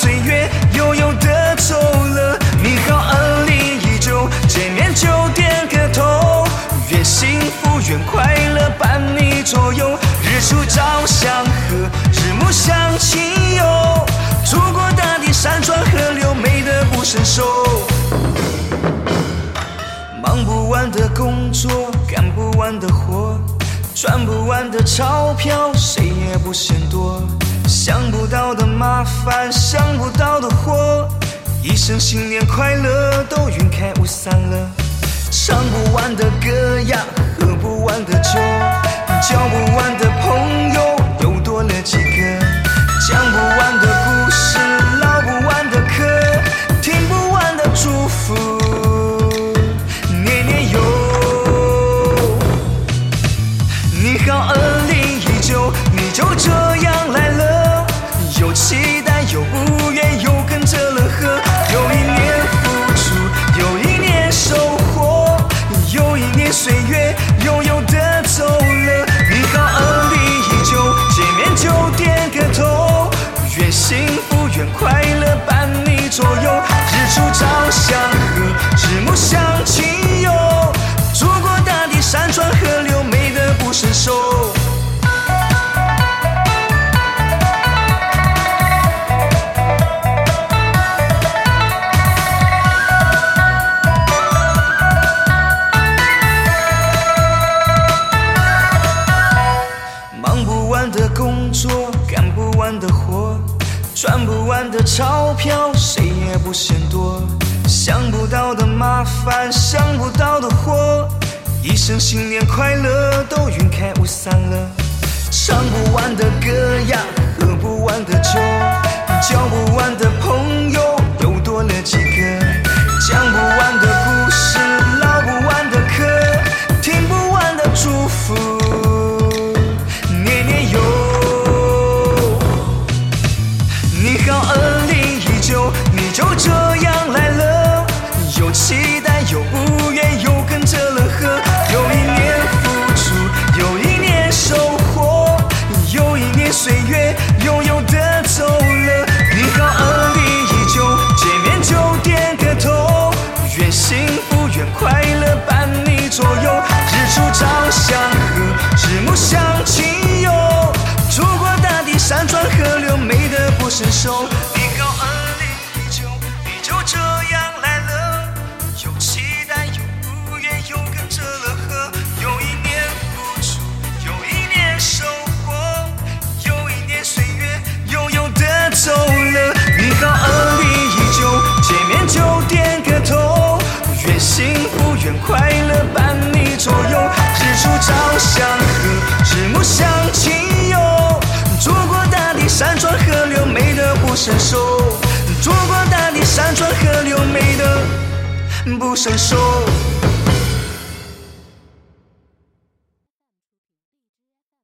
岁月悠悠的走了，你好，安利依旧，见面就点个头，愿幸福，愿快乐伴你左右，日出照相和，日暮向亲友，祖国大地，山川河流，美得不伸手，忙不完的工作，干不完的活，赚不完的钞票，谁也不嫌多。想不到的麻烦，想不到的祸，一生新年快乐都云开雾散了。唱不完的歌幸福，愿快乐伴你左右。日出照向和，日暮向赚不完的钞票，谁也不嫌多。想不到的麻烦，想不到的祸，一生新年快乐都云开雾散了。唱不完的歌呀，又，不愿，又跟着了河。有一年付出，有一年收获，有一年岁月悠悠的走了。你好，二零一九，见面就点个头，愿幸福，愿快乐伴你左右。伸手。祖国大地山川河流，美得不胜收。